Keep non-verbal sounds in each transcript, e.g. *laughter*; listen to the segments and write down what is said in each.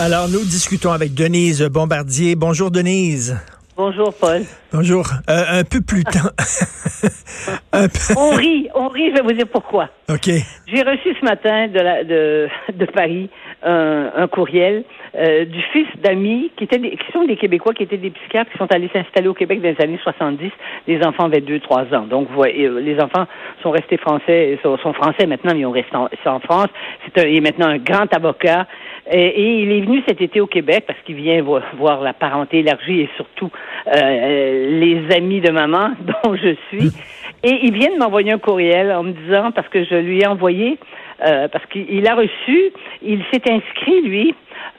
Alors, nous discutons avec Denise Bombardier. Bonjour, Denise. Bonjour, Paul. Bonjour. Euh, un peu plus tard. *laughs* On rit, on rit, je vais vous dire pourquoi. OK. J'ai reçu ce matin de, la, de, de Paris un, un courriel euh, du fils d'amis qui étaient des, qui sont des Québécois qui étaient des psychiatres qui sont allés s'installer au Québec dans les années 70. Les enfants avaient 2-3 ans. Donc, vous voyez, euh, les enfants sont restés français, sont, sont français maintenant, mais ils ont resté en, en France. C'est un, il est maintenant un grand avocat. Et, et, il est venu cet été au Québec parce qu'il vient vo voir la parenté élargie et surtout euh, les amis de maman *laughs* dont je suis. Et il vient de m'envoyer un courriel en me disant, parce que je lui ai envoyé, euh, parce qu'il a reçu, il s'est inscrit, lui,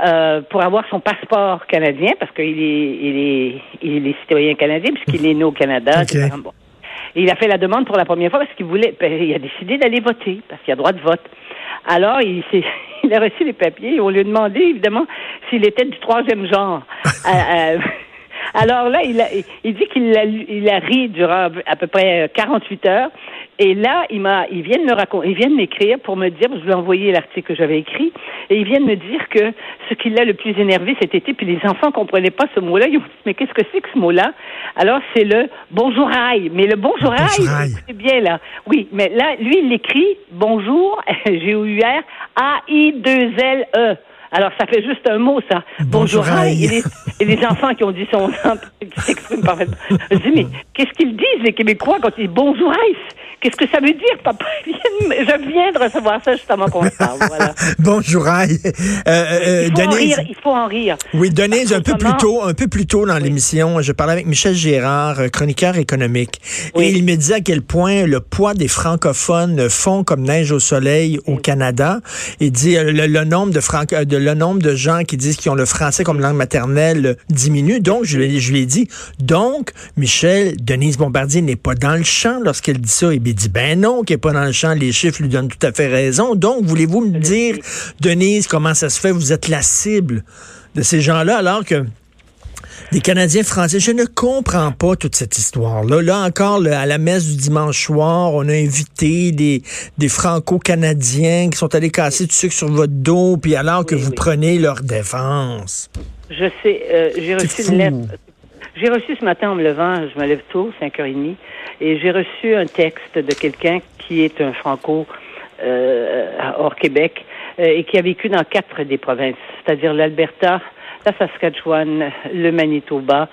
euh, pour avoir son passeport canadien, parce qu'il est, il est, il est citoyen canadien, puisqu'il est né au Canada. Okay. Bon. Et il a fait la demande pour la première fois parce qu'il voulait, ben, il a décidé d'aller voter, parce qu'il a droit de vote. Alors, il, il a reçu les papiers et on lui a demandé, évidemment, s'il était du troisième genre. *laughs* euh, alors là, il, a, il dit qu'il a, il a ri durant à peu près 48 heures. Et là, il m'a, il vient de me raconter, il vient de m'écrire pour me dire, je lui ai envoyé l'article que j'avais écrit, et il vient de me dire que ce qui l'a le plus énervé cet été, puis les enfants comprenaient pas ce mot-là, ils ont dit, mais qu'est-ce que c'est que ce mot-là? Alors, c'est le bonjour aïe. Mais le bonjour aïe, c'est bien là. Oui, mais là, lui, il l'écrit bonjour, *laughs* G-O-U-R, A-I-2-L-E. Alors, ça fait juste un mot, ça. Bonjour, Bonjour et, les, et les, enfants qui ont dit son nom, *laughs* qui s'expriment parfaitement. Je dis, mais qu'est-ce qu'ils disent, les Québécois, quand ils disent bonjour, Qu'est-ce que ça veut dire, papa? *laughs* Je viens de recevoir ça justement qu'on se parle. Voilà. *laughs* Bonjour, Aïe. Euh, euh, il, faut Denise, en rire, il faut en rire. Oui, Denise, un peu plus tôt, un peu plus tôt dans oui. l'émission, je parlais avec Michel Gérard, chroniqueur économique, oui. et il me disait à quel point le poids des francophones fond comme neige au soleil au oui. Canada. Il dit le, le nombre de, franco, de le nombre de gens qui disent qu'ils ont le français comme langue maternelle diminue. Donc, je, je lui ai dit, donc, Michel, Denise Bombardier n'est pas dans le champ lorsqu'elle dit ça. Et il dit, ben non, qu'il n'est pas dans le champ, les chiffres lui donnent tout à fait raison. Donc, voulez-vous me dire, Denise, comment ça se fait, vous êtes la cible de ces gens-là, alors que des Canadiens français. Je ne comprends pas toute cette histoire-là. Là encore, à la messe du dimanche soir, on a invité des, des Franco-Canadiens qui sont allés casser du sucre sur votre dos, puis alors que oui, vous oui. prenez leur défense. Je sais, euh, j'ai reçu une lettre. J'ai reçu ce matin en me levant, je me lève tôt, 5h30, et j'ai reçu un texte de quelqu'un qui est un franco euh, hors Québec euh, et qui a vécu dans quatre des provinces, c'est-à-dire l'Alberta, la Saskatchewan, le Manitoba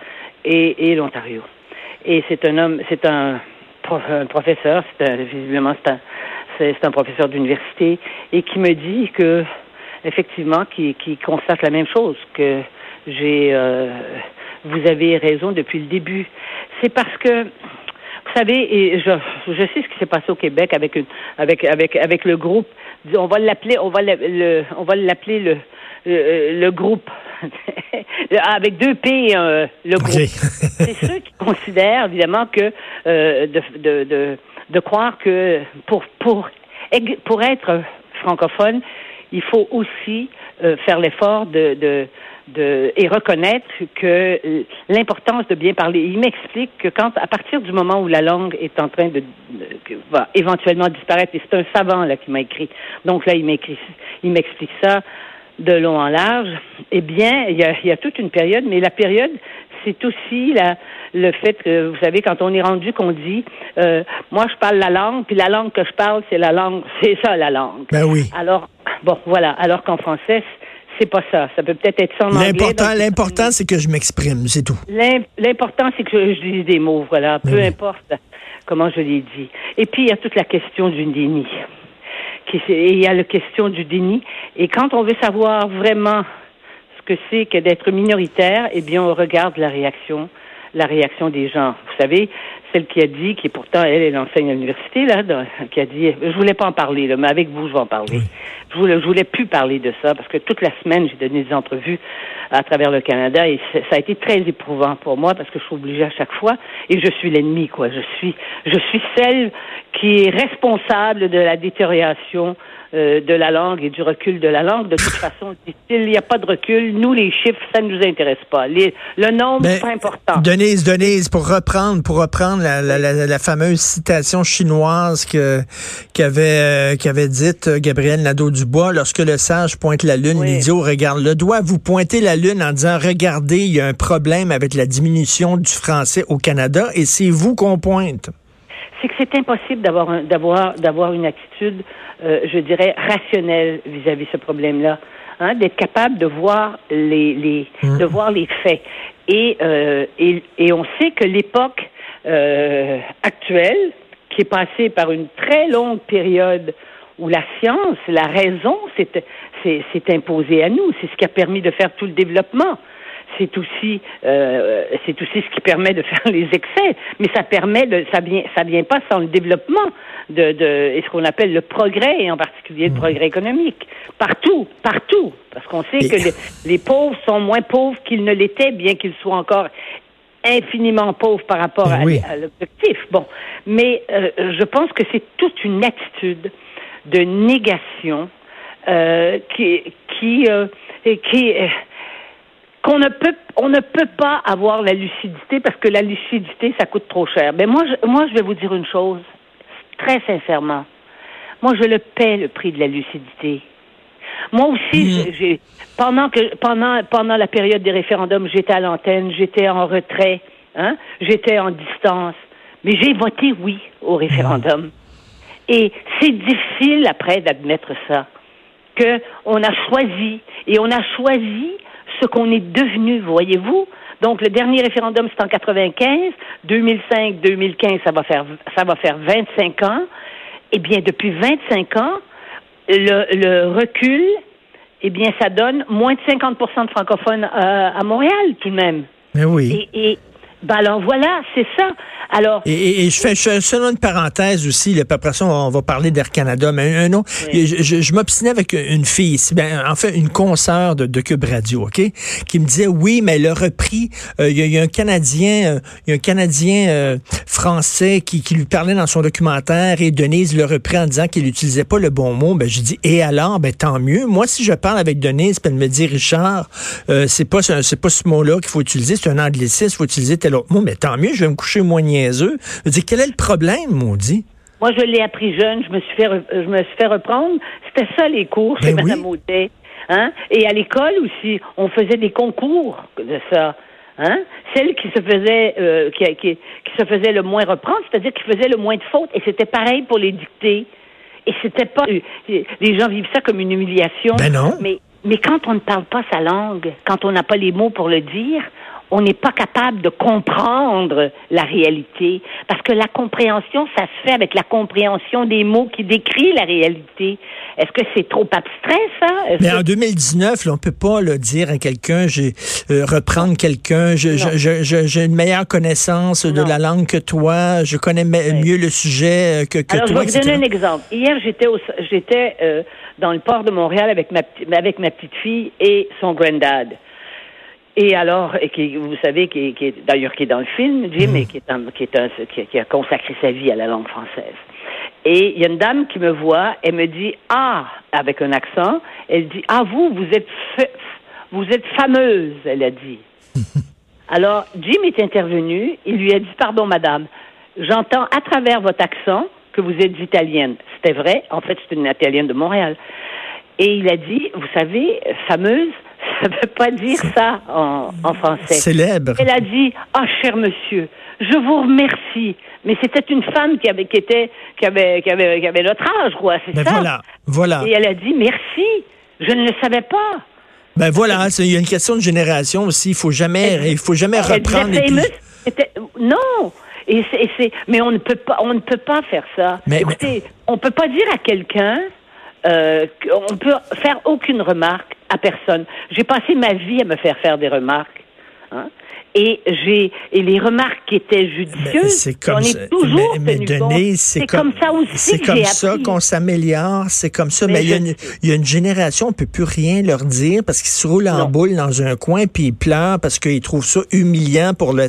et, et l'Ontario. Et c'est un homme, c'est un, prof, un professeur, c'est visiblement c'est un, c'est un professeur d'université et qui me dit que effectivement, qui, qui constate la même chose que j'ai. Euh, vous avez raison depuis le début. C'est parce que vous savez, et je, je sais ce qui s'est passé au Québec avec une, avec avec avec le groupe. On va l'appeler, on va le, on va l'appeler le, le, le groupe *laughs* avec deux P, euh, le groupe. Okay. *laughs* C'est ceux qui considèrent évidemment que euh, de, de, de, de croire que pour pour pour être francophone, il faut aussi euh, faire l'effort de, de, de, et reconnaître que l'importance de bien parler. Il m'explique que quand, à partir du moment où la langue est en train de, va éventuellement disparaître, et c'est un savant là qui m'a écrit. Donc là, il m'écrit, il m'explique ça de long en large. Eh bien, il y a, il y a toute une période, mais la période, c'est aussi la, le fait que, vous savez, quand on est rendu qu'on dit, euh, moi je parle la langue, puis la langue que je parle, c'est la langue, *laughs* c'est ça la langue. Ben oui. Alors, bon, voilà. Alors qu'en français, c'est pas ça. Ça peut peut-être être ça en anglais. L'important, l'important, c'est que je m'exprime, c'est tout. L'important, c'est que je, je dise des mots, voilà. Peu oui. importe comment je les dis. Et puis, il y a toute la question du déni. Et il y a la question du déni. Et quand on veut savoir vraiment ce que c'est que d'être minoritaire, eh bien, on regarde la réaction, la réaction des gens. Vous savez, celle qui a dit, qui pourtant, elle, elle enseigne à l'université, là, qui a dit, je voulais pas en parler, là, mais avec vous, je vais en parler. Oui. Je voulais, je voulais plus parler de ça, parce que toute la semaine, j'ai donné des entrevues à travers le Canada, et ça a été très éprouvant pour moi, parce que je suis obligée à chaque fois, et je suis l'ennemi, quoi. Je suis, je suis celle qui est responsable de la détérioration euh, de la langue et du recul de la langue. De toute *laughs* façon, il n'y a pas de recul. Nous, les chiffres, ça ne nous intéresse pas. Les, le nombre, c'est pas important. Denise, Denise, pour reprendre, pour reprendre la, fameuse citation chinoise que qu'avait euh, qu'avait dite Gabriel Nadeau-Dubois lorsque le sage pointe la lune, l'idiot regarde le doigt. Vous pointez la lune en disant regardez, il y a un problème avec la diminution du français au Canada et c'est vous qu'on pointe. C'est que c'est impossible d'avoir d'avoir d'avoir une attitude, euh, je dirais, rationnelle vis-à-vis de ce problème-là. Hein, d'être capable de voir les, les mmh. de voir les faits. Et, euh, et, et on sait que l'époque euh, actuelle, qui est passée par une très longue période où la science, la raison s'est imposée à nous, c'est ce qui a permis de faire tout le développement. C'est aussi euh, c'est aussi ce qui permet de faire les excès, mais ça permet de ça vient ça vient pas sans le développement de, de ce qu'on appelle le progrès et en particulier le mmh. progrès économique. Partout partout. Parce qu'on sait que les, pauvres sont moins pauvres qu'ils ne l'étaient bien qu'ils soient encore infiniment pauvres par rapport à, l'objectif. Bon, mais euh, je pense que c'est toute une attitude de négation euh, qui qui euh, qui qu'on ne peut on ne peut pas avoir la lucidité parce que la lucidité ça coûte trop cher. Mais moi je, moi je vais vous dire une chose très sincèrement. Moi je le paie le prix de la lucidité. Moi aussi mmh. j'ai pendant que pendant pendant la période des référendums, j'étais à l'antenne, j'étais en retrait, hein, j'étais en distance, mais j'ai voté oui au référendum. Mmh. Et c'est difficile après d'admettre ça que on a choisi et on a choisi ce qu'on est devenu, voyez-vous. Donc, le dernier référendum, c'est en 95. 2005, 2015, ça va faire, ça va faire 25 ans. Eh bien, depuis 25 ans, le, recul, eh bien, ça donne moins de 50% de francophones euh, à Montréal, tout de même. Mais oui. Et, ben alors voilà, c'est ça. Alors. Et, je fais seulement une parenthèse aussi, là, après ça, on va parler d'Air Canada, mais un autre. Je, je, m'obstinais avec une fille ici, ben, en fait, une consoeur de, de Cube Radio, OK? Qui me disait, oui, mais le repris, euh, il y, a un Canadien, euh, il y a un Canadien euh, français qui, qui lui parlait dans son documentaire et Denise le repris en disant qu'il n'utilisait pas le bon mot. Ben, je dis, et alors, ben, tant mieux. Moi, si je parle avec Denise, elle me dit, Richard, c'est pas, c'est pas ce mot-là qu'il faut utiliser, c'est un anglicisme, il faut utiliser tel autre mot, mais tant mieux, je vais me coucher moins je dis, quel est le problème, maudit? Moi, je l'ai appris jeune, je me suis fait, je me suis fait reprendre. C'était ça, les cours chez ben Mme Audet. Hein? Et à l'école aussi, on faisait des concours de ça. Hein? Celle qui se faisait euh, qui, qui, se faisait le moins reprendre, c'est-à-dire qui faisait le moins de fautes. Et c'était pareil pour les dictées. Et c'était pas les gens vivent ça comme une humiliation. Ben non. Mais mais quand on ne parle pas sa langue, quand on n'a pas les mots pour le dire, on n'est pas capable de comprendre la réalité. Parce que la compréhension, ça se fait avec la compréhension des mots qui décrivent la réalité. Est-ce que c'est trop abstrait, ça? Mais en 2019, là, on peut pas le dire à quelqu'un, j'ai euh, reprendre quelqu'un, j'ai une meilleure connaissance de la langue que toi, je connais mieux le sujet euh, que, que Alors, toi. Je vais vous donner un exemple. Hier, j'étais j'étais euh, dans le port de Montréal avec ma, avec ma petite fille et son granddad. Et alors, et qui, vous savez, qui, qui est d'ailleurs qui est dans le film, Jim, et qui est, un, qui, est un, qui, a consacré sa vie à la langue française. Et il y a une dame qui me voit, elle me dit ah avec un accent, elle dit ah vous vous êtes vous êtes fameuse, elle a dit. *laughs* Alors Jim est intervenu, il lui a dit pardon madame, j'entends à travers votre accent que vous êtes italienne. C'était vrai, en fait c'est une italienne de Montréal. Et il a dit, vous savez, fameuse, ça ne veut pas dire ça en, en français. Célèbre. Elle a dit, ah, cher monsieur, je vous remercie. Mais c'était une femme qui avait, qui était, qui avait, qui avait, qui avait notre âge, quoi, c'est ben ça? Voilà, voilà. Et elle a dit, merci, je ne le savais pas. Ben voilà, il y a une question de génération aussi. Il faut jamais, il faut jamais reprendre. Non, et c'est, mais on ne peut pas, on ne peut pas faire ça. Mais, Écoutez, on peut pas dire à quelqu'un, euh, on peut faire aucune remarque à personne. J'ai passé ma vie à me faire faire des remarques. Hein? Et j'ai et les remarques qui étaient judicieuses, c'est comme on est toujours mais, mais c'est comme, ça aussi C'est comme ça qu'on s'améliore, c'est comme ça. Mais, il, y a une, il, y a une, génération, on peut plus rien leur dire parce qu'ils se roulent en boule dans un coin puis ils pleurent parce qu'ils trouvent ça humiliant pour le,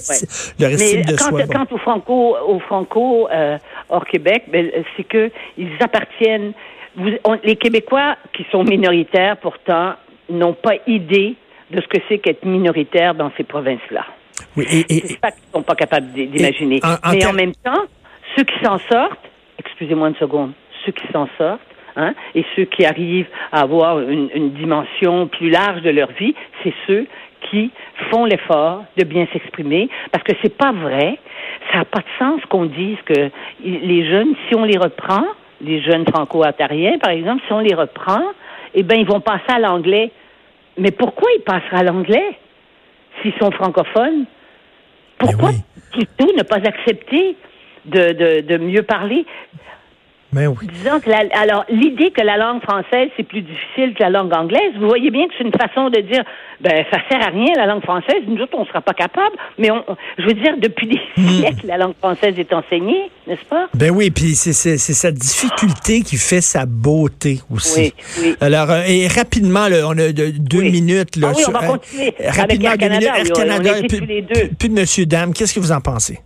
leur estime de quand, soi. Quant aux Franco, aux Franco euh, hors Québec, ben, c'est que ils appartiennent les Québécois qui sont minoritaires, pourtant, n'ont pas idée de ce que c'est qu'être minoritaire dans ces provinces-là. Oui, et, c'est ça qu'ils sont pas capables d'imaginer. Mais en même temps, ceux qui s'en sortent, excusez-moi une seconde, ceux qui s'en sortent, Hein, et ceux qui arrivent à avoir une, une dimension plus large de leur vie, c'est ceux qui font l'effort de bien s'exprimer, parce que c'est pas vrai, ça n'a pas de sens qu'on dise que les jeunes, si on les reprend, les jeunes franco-ontariens, par exemple, si on les reprend, eh bien, ils vont passer à l'anglais. Mais pourquoi ils passeraient à l'anglais s'ils sont francophones? Pourquoi plutôt ne pas accepter de, de, de mieux parler? Mais oui. Disons que alors l'idée que la langue française c'est plus difficile que la langue anglaise, vous voyez bien que c'est une façon de dire ben ça sert à rien la langue française, nous autres on sera pas capable, mais on, je veux dire depuis des hmm. siècles la langue française est enseignée, n'est-ce pas? Ben oui, puis c'est c'est sa difficulté qui fait sa beauté aussi. Oui, oui. Alors euh, et rapidement là, on a deux minutes là. Ah oui, on va continuer. rapidement avec Air Canada, Air Canada, on, plus, les deux. plus de Monsieur Dame, qu'est-ce que vous en pensez?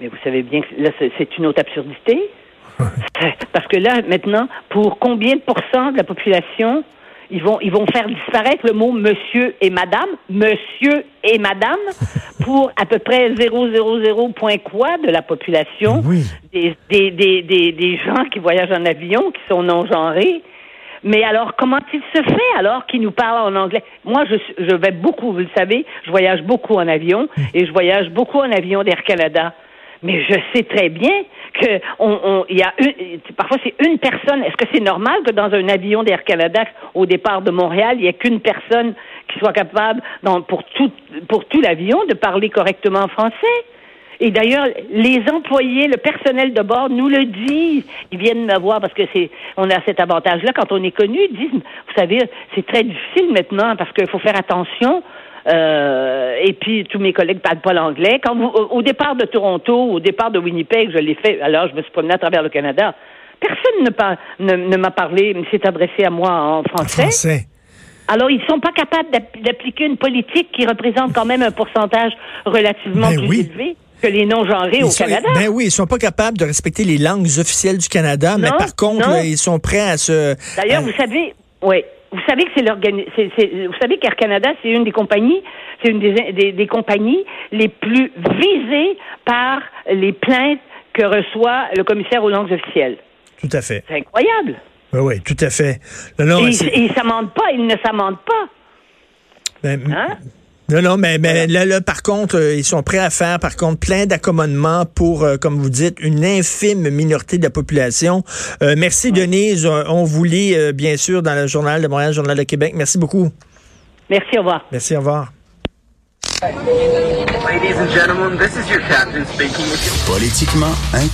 Mais vous savez bien que là, c'est une autre absurdité. *laughs* Parce que là, maintenant, pour combien de pourcents de la population ils vont, ils vont faire disparaître le mot monsieur et madame, monsieur et madame, *laughs* pour à peu près 000 point quoi de la population, des, des, des, des, des gens qui voyagent en avion, qui sont non-genrés. Mais alors, comment il se fait alors qu'ils nous parlent en anglais? Moi, je, je vais beaucoup, vous le savez, je voyage beaucoup en avion et je voyage beaucoup en avion d'Air Canada. Mais je sais très bien que on, on y a une, parfois c'est une personne. Est-ce que c'est normal que dans un avion d'Air Canada au départ de Montréal, il n'y ait qu'une personne qui soit capable, dans, pour tout pour tout l'avion, de parler correctement français? Et d'ailleurs, les employés, le personnel de bord nous le disent. Ils viennent me voir parce que c'est, on a cet avantage-là quand on est connu. Ils disent, vous savez, c'est très difficile maintenant parce qu'il faut faire attention euh, et puis tous mes collègues parlent pas l'anglais. Quand vous, au, départ de Toronto, au départ de Winnipeg, je l'ai fait. Alors je me suis promené à travers le Canada. Personne ne, ne, m'a parlé, ne s'est adressé à moi en français. Alors, ils sont pas capables d'appliquer une politique qui représente quand même un pourcentage relativement ben plus élevé que les non-genrés au Canada. Ben oui, ils sont pas capables de respecter les langues officielles du Canada, mais par contre, ils sont prêts à se... D'ailleurs, vous savez, oui, vous savez que c'est. Vous savez qu'Air Canada, c'est une des compagnies, c'est une des, des, compagnies les plus visées par les plaintes que reçoit le commissaire aux langues officielles. Tout à fait. C'est incroyable. Oui, oui, tout à fait. Non, et, et, s'amende pas, il ne s'amende pas. Ben, hein? Non, non, mais, mais là, là, par contre, euh, ils sont prêts à faire, par contre, plein d'accommodements pour, euh, comme vous dites, une infime minorité de la population. Euh, merci, Denise. On vous lit, bien sûr, dans le Journal de Montréal, Journal de Québec. Merci beaucoup. Merci, au revoir. Merci, au revoir. Politiquement